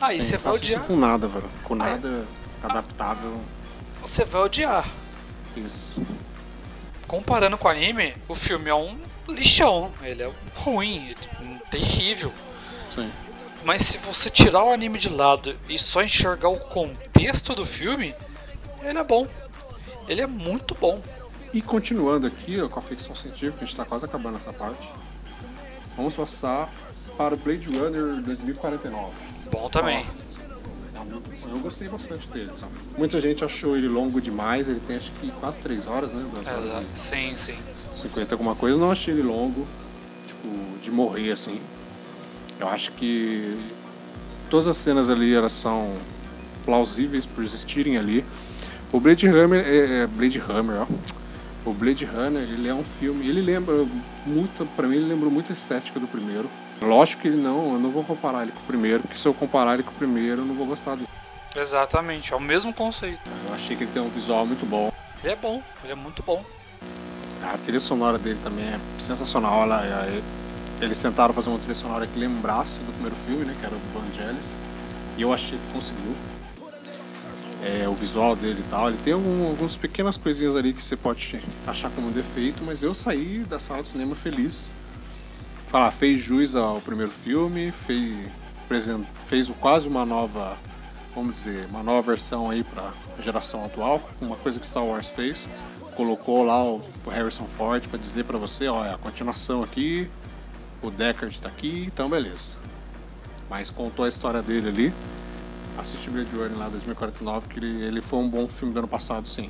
Aí Sim, você vai odiar. com nada, velho. Com nada adaptável. Você vai odiar. Isso. comparando com o anime, o filme é um lixão. Ele é ruim, é terrível. Sim. Mas se você tirar o anime de lado e só enxergar o contexto do filme, ele é bom. Ele é muito bom. E continuando aqui ó, com a ficção científica, a gente tá quase acabando essa parte. Vamos passar para o Blade Runner 2049. Bom também. Eu gostei bastante dele. Tá? Muita gente achou ele longo demais, ele tem acho que quase 3 horas, né? 2 horas Exato. Sim, sim. e 50 alguma coisa. Eu não achei ele longo, tipo, de morrer assim. Eu acho que todas as cenas ali elas são plausíveis por existirem ali. O Blade Runner é, é Blade Runner, ó. O Blade Runner, ele é um filme, ele lembra muito, para mim ele lembrou muito a estética do primeiro. Lógico que ele não, eu não vou comparar ele com o primeiro, porque se eu comparar ele com o primeiro, eu não vou gostar dele. Exatamente. É o mesmo conceito. Eu achei que ele tem um visual muito bom. Ele é bom. Ele é muito bom. A trilha sonora dele também é sensacional. Ela, é- eles tentaram fazer uma trilha sonora que lembrasse do primeiro filme, né? Que era o Vangelis. E eu achei que conseguiu. É, o visual dele e tal. Ele tem algum, algumas pequenas coisinhas ali que você pode achar como defeito, mas eu saí da sala do cinema feliz. Falar, fez jus ao primeiro filme, fez, fez quase uma nova, vamos dizer, uma nova versão aí pra geração atual, uma coisa que Star Wars fez. Colocou lá o, Harrison Ford pra dizer pra você, ó, é a continuação aqui, o Deckard tá aqui, então beleza. Mas contou a história dele ali. Assisti Blade Runner lá 2049, que ele, ele foi um bom filme do ano passado, sim.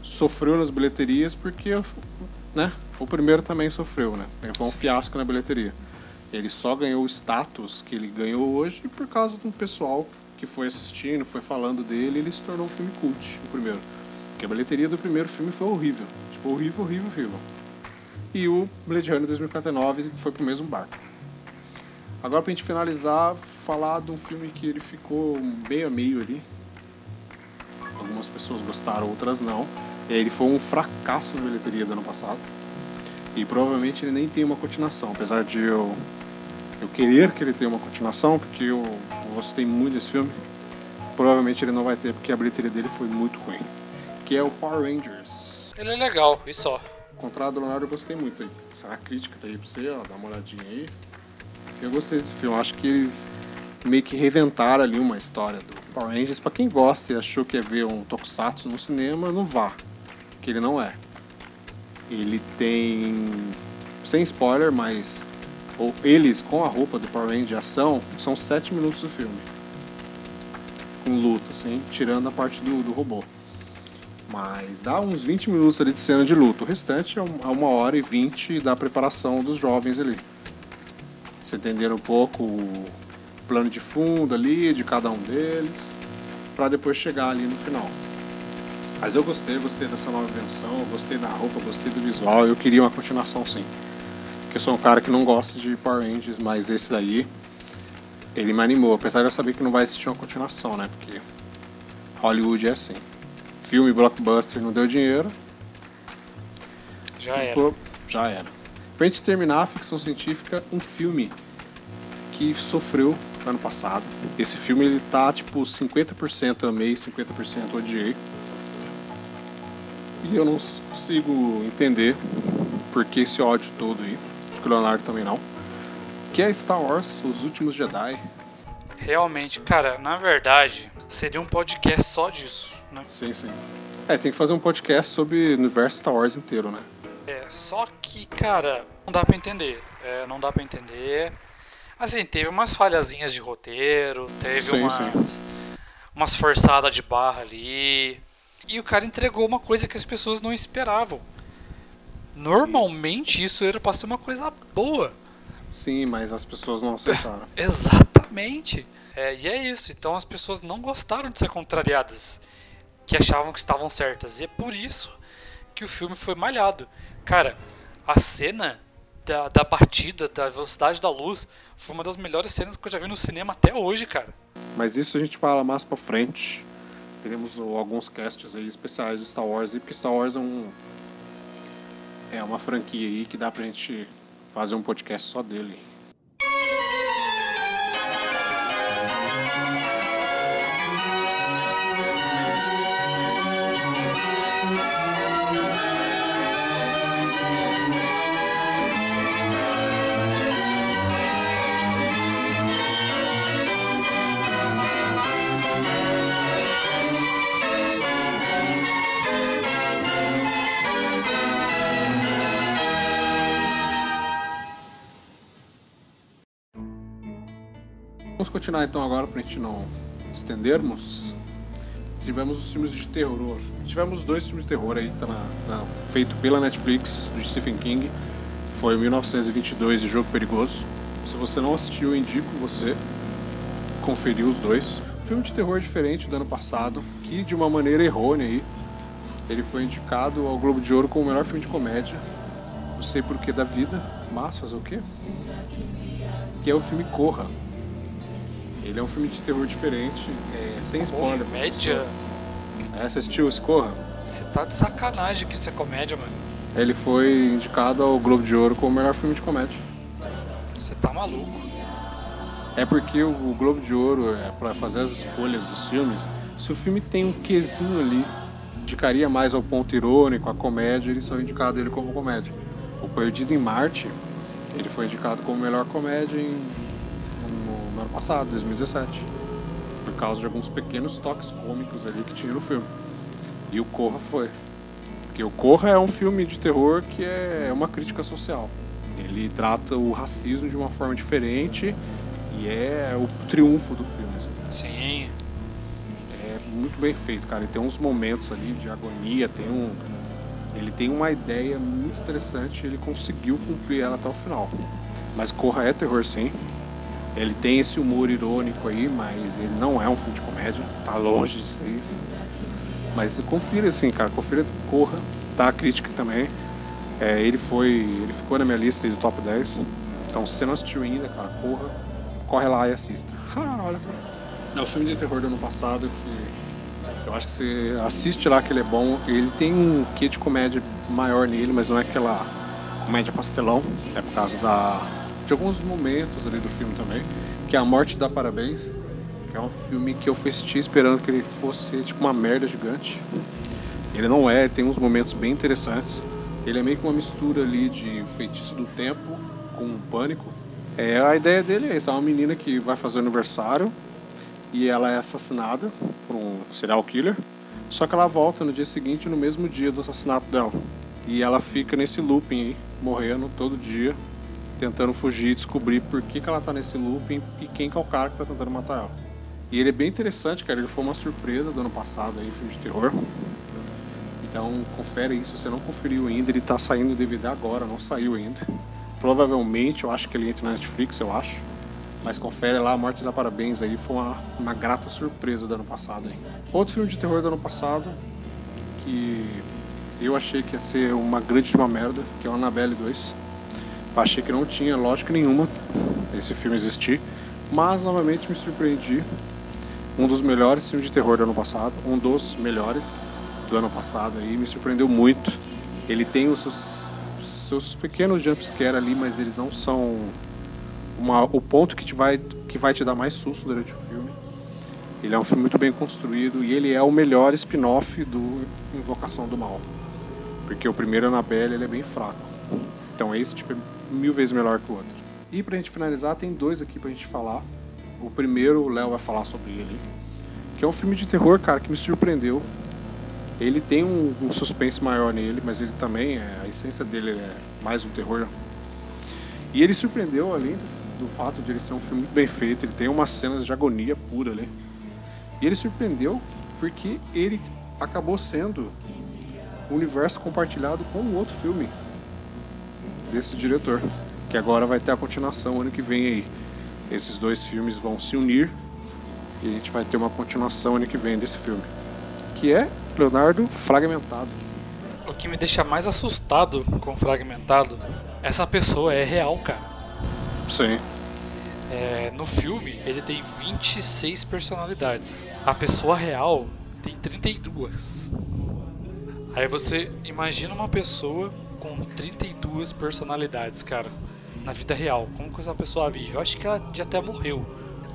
Sofreu nas bilheterias porque, né, o primeiro também sofreu, né? Ele foi um fiasco na bilheteria. Ele só ganhou o status que ele ganhou hoje por causa do pessoal que foi assistindo, foi falando dele, ele se tornou um filme cult, o primeiro. Porque a bilheteria do primeiro filme foi horrível. Tipo, horrível, horrível, horrível. E o Blade Runner 2049 foi pro mesmo barco. Agora pra gente finalizar, falar de um filme que ele ficou meio a meio ali. Algumas pessoas gostaram, outras não. Ele foi um fracasso na bilheteria do ano passado. E provavelmente ele nem tem uma continuação, apesar de eu, eu querer que ele tenha uma continuação, porque eu gostei muito desse filme. Provavelmente ele não vai ter, porque a bilheteria dele foi muito ruim. Que é o Power Rangers. Ele é legal, e só. O contrário do Leonardo, eu gostei muito aí. Essa crítica tá aí pra você, ó, dá uma olhadinha aí. Eu gostei desse filme, acho que eles meio que reinventaram ali uma história do, Power Rangers, pra quem gosta e achou que ia ver um Tokusatsu no cinema, não vá. Que ele não é. Ele tem. Sem spoiler, mas. Ou eles com a roupa do Power Ranger ação são 7 minutos do filme. Com luta, assim, tirando a parte do, do robô. Mas dá uns 20 minutos ali de cena de luta. O restante é é uma hora e 20 da preparação dos jovens ali. Você entender um pouco o plano de fundo ali de cada um deles, para depois chegar ali no final. Mas eu gostei, gostei dessa nova invenção, gostei da roupa, gostei do visual, eu queria uma continuação sim. Porque eu sou um cara que não gosta de Power Rangers, mas esse daí, ele me animou, apesar de eu saber que não vai existir uma continuação, né? Porque Hollywood é assim. Filme blockbuster não deu dinheiro, Já era. Pô, Já era. Pra gente terminar a ficção científica, um filme que sofreu ano passado. Esse filme ele tá tipo 50% amei, 50% odiei. E eu não consigo entender por que esse ódio todo aí. Acho que o Leonardo também não. Que é Star Wars, Os Últimos Jedi. Realmente, cara, na verdade, seria um podcast só disso, né? Sim, sim. É, tem que fazer um podcast sobre o universo Star Wars inteiro, né? É, só que, cara, não dá pra entender. É, não dá pra entender. Assim, teve umas falhazinhas de roteiro, teve Sim, umas, sim. umas forçadas de barra ali. E o cara entregou uma coisa que as pessoas não esperavam. Normalmente isso, era pra ser uma coisa boa. Sim, mas as pessoas não aceitaram. Exatamente. É, e é isso. Então as pessoas não gostaram de ser contrariadas, que achavam que estavam certas. E é por isso que o filme foi malhado. Cara, a cena da, da batida, da velocidade da luz, foi uma das melhores cenas que eu já vi no cinema até hoje, cara. Mas isso a gente fala mais pra frente. Teremos alguns casts aí especiais de Star Wars porque Star Wars é um. É uma franquia aí que dá pra gente fazer um podcast só dele. Continuar então agora pra gente não estendermos. Tivemos os filmes de terror. Tivemos dois filmes de terror aí, tá na, na- feito pela Netflix, de Stephen King. Foi o 1922 de Jogo Perigoso. Se você não assistiu, eu indico você conferir os dois. Filme de terror diferente do ano passado, que de uma maneira errônea aí, ele foi indicado ao Globo de Ouro como o melhor filme de comédia. Não sei porquê da vida, mas fazer o quê? Que é o filme Corra. Ele é um filme de terror diferente, é, sem spoiler. Comédia? É, assistiu esse Corra? Você tá de sacanagem que isso é comédia, mano. Ele foi indicado ao Globo de Ouro como o melhor filme de comédia. Você tá maluco. É porque o Globo de Ouro, é para fazer as escolhas dos filmes, se o filme tem um quesinho ali, indicaria mais ao ponto irônico, à comédia, eles são indicados ele como comédia. O Perdido em Marte, ele foi indicado como melhor comédia em, passado, 2017. Por causa de alguns pequenos toques cômicos ali que tinha no filme. E o Corra foi. Porque o Corra é um filme de terror que é uma crítica social. Ele trata o racismo de uma forma diferente e é o triunfo do filme. assim. Sim. É muito bem feito, cara. Ele tem uns momentos ali de agonia, tem um. Ele tem uma ideia muito interessante e ele conseguiu cumprir ela até o final. Mas Corra é terror sim. Ele tem esse humor irônico aí, mas ele não é um filme de comédia. Tá longe de ser isso. Mas confira assim, cara. Confira Corra. Tá a crítica também. É, ele foi. Ele ficou na minha lista aí do top 10. Então se você não assistiu ainda, cara, corra, corre lá e assista. Ah, olha só. É o filme de terror do ano passado que eu acho que você assiste lá que ele é bom. Ele tem um quê de comédia maior nele, mas não é aquela comédia pastelão. É por causa da, de alguns momentos ali do filme também. Que é A Morte dá Parabéns. Que é um filme que eu fui esperando que ele fosse tipo uma merda gigante. Ele não é, ele tem uns momentos bem interessantes. Ele é meio que uma mistura ali de Feitiço do Tempo com Pânico. É, a ideia dele é essa, é uma menina que vai fazer aniversário e ela é assassinada por um serial killer. Só que ela volta no dia seguinte, no mesmo dia do assassinato dela. E ela fica nesse looping aí, morrendo todo dia, tentando fugir e descobrir por que, que ela tá nesse looping e quem que é o cara que tá tentando matar ela. E ele é bem interessante, cara. Ele foi uma surpresa do ano passado aí, filme de terror. Então confere isso, se você não conferiu ainda, ele tá saindo DVD agora, não saiu ainda. Provavelmente, eu acho que ele entra na Netflix, eu acho. Mas confere lá, a Morte da Parabéns aí, foi uma, uma grata surpresa do ano passado aí. Outro filme de terror do ano passado, que eu achei que ia ser uma grande de uma merda, que é o Annabelle 2. Achei que não tinha lógica nenhuma esse filme existir, mas novamente me surpreendi. Um dos melhores filmes de terror do ano passado, um dos melhores do ano passado aí, me surpreendeu muito. Ele tem os seus, seus pequenos jumpscare ali, mas eles não são uma, o ponto que, te vai, que vai te dar mais susto durante o filme. Ele é um filme muito bem construído e ele é o melhor spin-off do Invocação do Mal. Porque o primeiro Annabelle ele é bem fraco. Então esse tipo é mil vezes melhor que o outro. E pra gente finalizar, tem dois aqui pra gente falar. O primeiro, o Léo vai falar sobre ele. Que é um filme de terror, cara, que me surpreendeu. Ele tem um, um suspense maior nele, mas ele também, é, a essência dele é mais um terror. E ele surpreendeu, além do, do fato de ele ser um filme muito bem feito, ele tem umas cenas de agonia pura ali. E ele surpreendeu porque ele acabou sendo um universo compartilhado com um outro filme desse diretor, que agora vai ter a continuação ano que vem aí. Esses dois filmes vão se unir e a gente vai ter uma continuação ano que vem desse filme, que é Leonardo Fragmentado. O que me deixa mais assustado com Fragmentado, essa pessoa é real, cara. Sim. É, no filme, ele tem 26 personalidades. A pessoa real tem 32. Aí você imagina uma pessoa com 32 personalidades, cara, na vida real. Como que essa pessoa vive? Eu acho que ela já até morreu.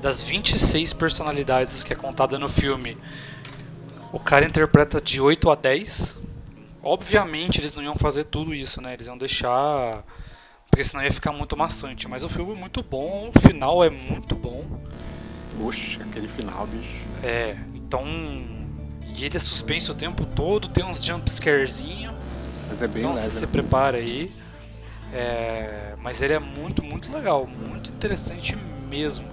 Das 26 personalidades que é contada no filme, o cara interpreta de 8 a 10. Obviamente eles não iam fazer tudo isso, né? Eles iam deixar. Porque senão ia ficar muito maçante. Mas o filme é muito bom, o final é muito bom. Oxe, aquele final, bicho. É, então. E ele é suspenso o tempo todo, tem uns jumpscarezinho. Mas é bem Então leve. se né? prepara aí. É, mas ele é muito, muito legal, muito interessante mesmo.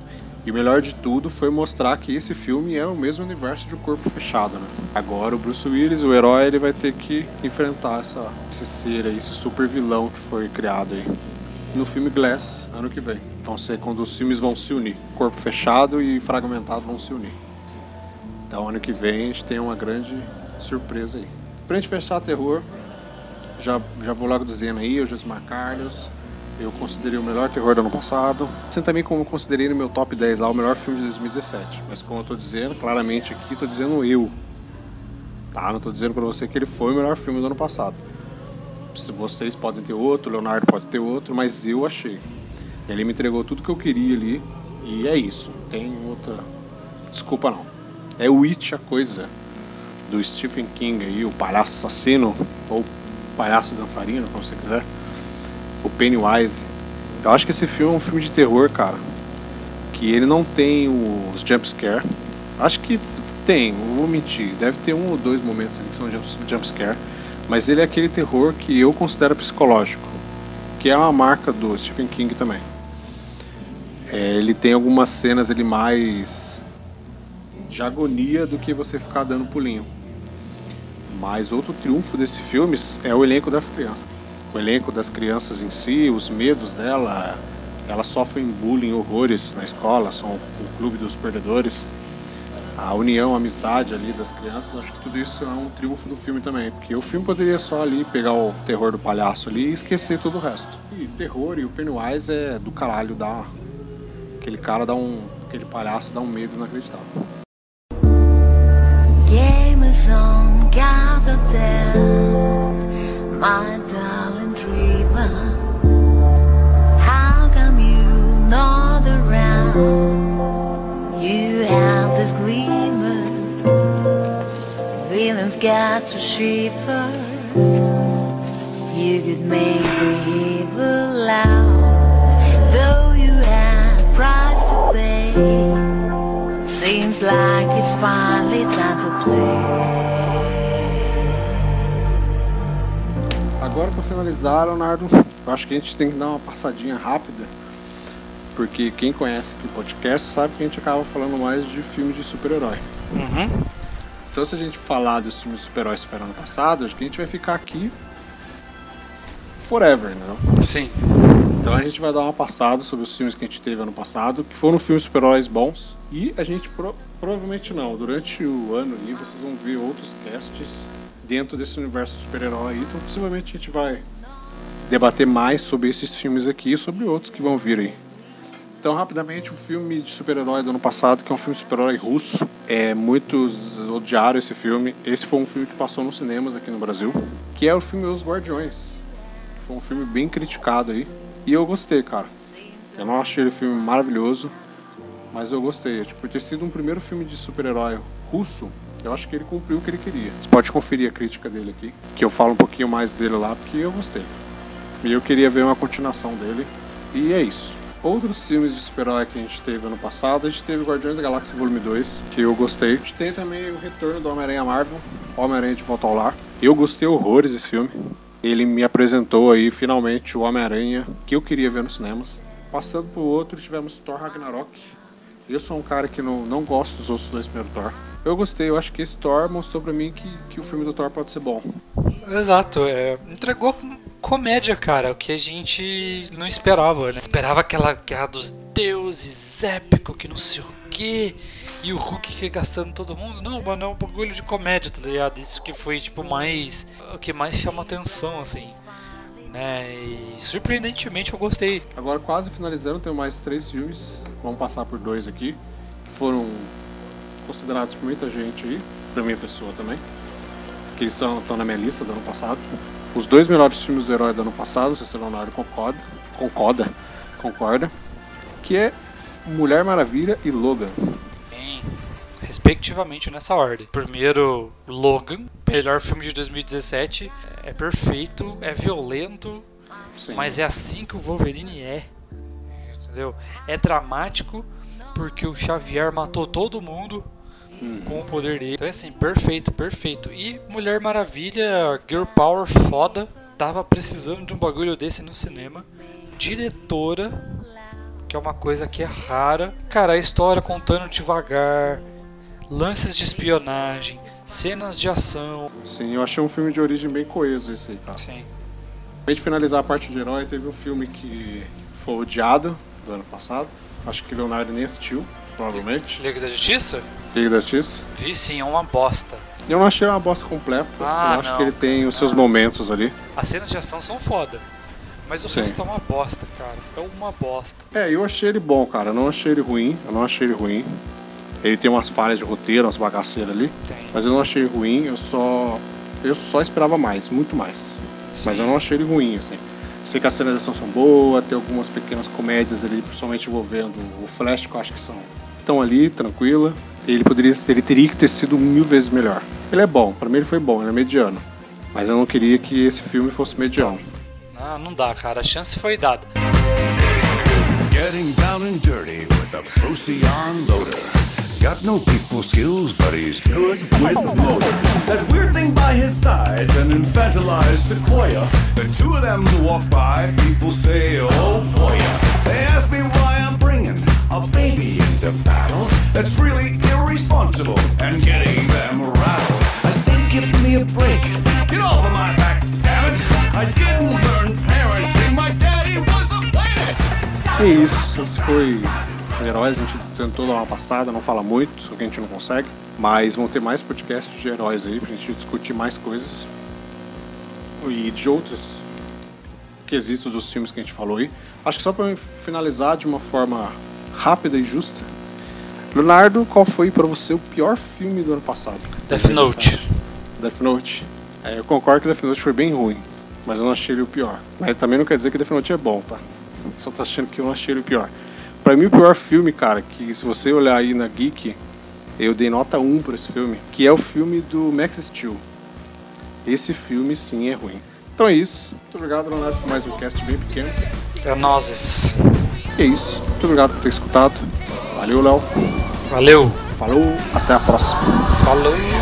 E o melhor de tudo foi mostrar que esse filme é o mesmo universo de um corpo fechado, né? Agora o Bruce Willis, o herói, ele vai ter que enfrentar essa, esse ser aí, esse super vilão que foi criado aí. No filme Glass, ano que vem. Vão ser quando os filmes vão se unir. Corpo fechado e fragmentado vão se unir. Então ano que vem a gente tem uma grande surpresa aí. Pra gente fechar terror, já, já vou logo dizendo aí, o Josmar Carlos, eu considerei o melhor terror do ano passado. Assim também como eu considerei no meu top 10 lá o melhor filme de 2017. Mas como eu tô dizendo, claramente aqui tô dizendo eu. Tá? Não tô dizendo pra você que ele foi o melhor filme do ano passado. Se vocês podem ter outro, Leonardo pode ter outro, mas eu achei. Ele me entregou tudo que eu queria ali e é isso. Não tem outra desculpa não. É o It a coisa do Stephen King aí, o palhaço assassino ou palhaço dançarino, como você quiser o Pennywise. Eu acho que esse filme é um filme de terror, cara. Que ele não tem os jumpscare. Acho que tem, não vou mentir. Deve ter um ou dois momentos ali que são jump- jumpscare. Mas ele é aquele terror que eu considero psicológico. Que é uma marca do Stephen King também. É, ele tem algumas cenas ele mais de agonia do que você ficar dando pulinho. Mas outro triunfo desse filme é o elenco das crianças. O elenco das crianças em si, os medos dela, elas sofrem bullying, horrores na escola, são o clube dos perdedores. A união, a amizade ali das crianças, acho que tudo isso é um triunfo do filme também. Porque o filme poderia só ali pegar o terror do palhaço ali e esquecer todo o resto. E terror e o Pennywise é do caralho, dá. Aquele cara dá um. Aquele palhaço dá um medo inacreditável. Is on, gather down, my darling dreamer. How come you not around? You have this gleamer, feelings got to shiver. You could make the evil loud, pay. Seems finally time to play. Agora, para finalizar, Leonardo, eu acho que a gente tem que dar uma passadinha rápida, porque quem conhece o podcast sabe que a gente acaba falando mais de filmes de super-herói. Uhum. Então, se a gente falar dos filmes de super-heróis que ano passado, acho que a gente vai ficar aqui forever, né? Sim. Então a gente vai dar uma passada sobre os filmes que a gente teve ano passado, que foram filmes super-heróis bons. E a gente pro- provavelmente não, durante o ano aí vocês vão ver outros casts dentro desse universo super-herói. Então possivelmente a gente vai debater mais sobre esses filmes aqui e sobre outros que vão vir aí. Então, rapidamente, o filme de super-herói do ano passado, que é um filme super-herói russo. É, muitos odiaram esse filme. Esse foi um filme que passou nos cinemas aqui no Brasil, que é o filme Os Guardiões. Foi um filme bem criticado aí. E eu gostei, cara. Eu não achei um filme maravilhoso, mas eu gostei. Tipo, por ter sido um primeiro filme de super-herói russo, eu acho que ele cumpriu o que ele queria. Você pode conferir a crítica dele aqui, que eu falo um pouquinho mais dele lá, porque eu gostei. E eu queria ver uma continuação dele. E é isso. Outros filmes de super-herói que a gente teve ano passado, a gente teve Guardiões da Galáxia Volume 2, que eu gostei. A gente tem também o retorno do Homem-Aranha Marvel, Homem-Aranha de Volta ao Lar. Eu gostei horrores desse filme. Ele me apresentou aí finalmente o Homem-Aranha que eu queria ver nos cinemas. Passando pro outro, tivemos Thor Ragnarok. Eu sou um cara que não, não gosto dos outros dois primeiros Thor. Eu gostei, eu acho que esse Thor mostrou pra mim que, que o filme do Thor pode ser bom. Exato, é, entregou com- comédia, cara, o que a gente não esperava, né? Esperava aquela guerra dos deuses épico, que não sei o quê, e o Hulk que gastando todo mundo. Não, mano, é um bagulho de comédia, tá ligado? Isso que foi, tipo, mais. o que mais chama atenção, assim. Né? E surpreendentemente eu gostei. Agora, quase finalizando, tenho mais três filmes. Vamos passar por dois aqui. Que foram considerados por muita gente aí, pra minha pessoa também. Que eles estão na minha lista do ano passado. Os dois melhores filmes do herói do ano passado, se o Leonardo concorda, concorda, concorda, que é Mulher Maravilha e Logan. Respectivamente nessa ordem. Primeiro, Logan, melhor filme de 2017. É perfeito, é violento, Sim. Mas é assim que o Wolverine é. Entendeu? É dramático porque o Xavier matou todo mundo com o poder dele. Então é assim, perfeito, perfeito. E Mulher Maravilha, Girl Power foda. Tava precisando de um bagulho desse no cinema. Diretora, que é uma coisa que é rara. Cara, a história contando devagar. Lances de espionagem, cenas de ação. Sim, eu achei um filme de origem bem coeso esse aí, cara. Sim. Pra gente finalizar a parte de herói, teve um filme que foi odiado do ano passado. Acho que Leonardo nem assistiu, provavelmente. Liga da Justiça? Liga da Justiça. Vi sim, é uma bosta. Eu não achei uma bosta completa. Ah, eu acho não. que ele tem os seus momentos ali. As cenas de ação são foda. Mas o Sim. resto é uma bosta, cara. É uma bosta. É, eu achei ele bom, cara. Eu não achei ele ruim. Eu não achei ele ruim. Ele tem umas falhas de roteiro, umas bagaceiras ali. Tem. Mas eu não achei ruim. Eu só. Eu só esperava mais, muito mais. Mas eu não achei ele ruim, assim. Sei que as cenas são boas, tem algumas pequenas comédias ali, principalmente envolvendo o Flash, que eu acho que são. Estão ali, tranquila. Ele poderia, ele teria que ter sido mil vezes melhor. Ele é bom, pra mim ele foi bom, ele é mediano. Mas eu não queria que esse filme fosse mediano. Ah, não dá, cara. A chance foi dada. Getting down and dirty with a Procyon loader. Got no people skills, but he's good with motors. That weird thing by his side, an infantilized sequoia. The two of them walk by, people say, oh boy. They ask me why I'm bringing a baby into battle. That's really irresponsible and getting them rattled. I say, give me a break. Get off of my back, damn it. I didn't learn E é isso, esse foi Heróis, a gente tentou dar uma passada, não fala muito, só que a gente não consegue. Mas vão ter mais podcasts de heróis aí pra gente discutir mais coisas. E de outros quesitos dos filmes que a gente falou aí. Acho que só pra finalizar de uma forma rápida e justa. Leonardo, qual foi pra você o pior filme do ano passado? Death Note. Death Note. É, eu concordo que Death Note foi bem ruim, mas eu não achei ele o pior. Mas também não quer dizer que Death Note é bom, tá? Só tá achando que eu não achei ele o pior. Pra mim, o pior filme, cara, que se você olhar aí na Geek, eu dei nota 1 pra esse filme, que é o filme do Max Steel. Esse filme, sim, é ruim. Então é isso. Muito obrigado, Leonardo, por mais um cast bem pequeno. É nozes. E é isso. Muito obrigado por ter escutado. Valeu, Léo. Valeu. Falou, até a próxima. Falou!